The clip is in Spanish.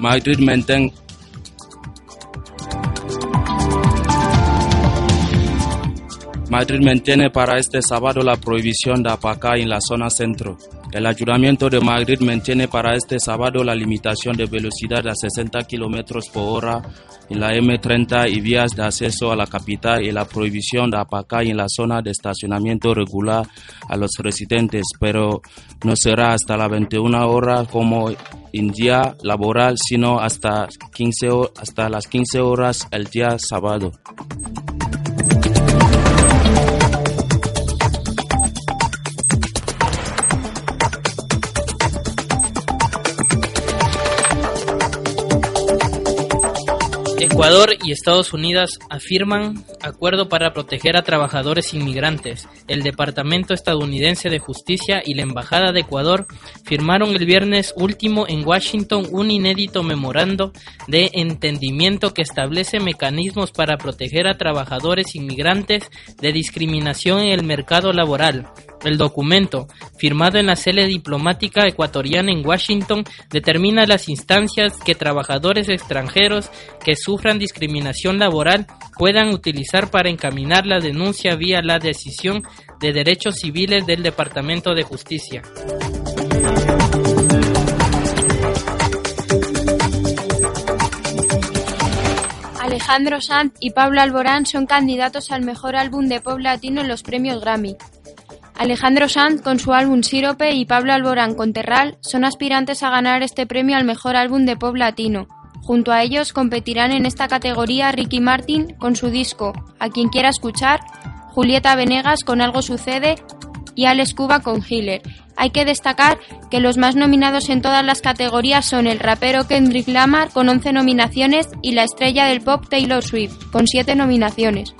Madrid maintain Madrid mantiene para este sábado la prohibición de apacar en la zona centro. El Ayuntamiento de Madrid mantiene para este sábado la limitación de velocidad a 60 km por hora en la M30 y vías de acceso a la capital y la prohibición de apacar en la zona de estacionamiento regular a los residentes, pero no será hasta las 21 horas como en día laboral, sino hasta, 15, hasta las 15 horas el día sábado. Ecuador y Estados Unidos afirman acuerdo para proteger a trabajadores inmigrantes. El Departamento estadounidense de Justicia y la Embajada de Ecuador firmaron el viernes último en Washington un inédito memorando de entendimiento que establece mecanismos para proteger a trabajadores inmigrantes de discriminación en el mercado laboral. El documento, firmado en la sede diplomática ecuatoriana en Washington, determina las instancias que trabajadores extranjeros que sufran discriminación laboral puedan utilizar para encaminar la denuncia vía la decisión de derechos civiles del Departamento de Justicia. Alejandro Sanz y Pablo Alborán son candidatos al mejor álbum de pop latino en los premios Grammy. Alejandro Sanz con su álbum Sírope y Pablo Alborán con Terral son aspirantes a ganar este premio al mejor álbum de pop latino. Junto a ellos competirán en esta categoría Ricky Martin con su disco A quien quiera escuchar, Julieta Venegas con Algo sucede y Alex Cuba con Healer. Hay que destacar que los más nominados en todas las categorías son el rapero Kendrick Lamar con 11 nominaciones y la estrella del pop Taylor Swift con 7 nominaciones.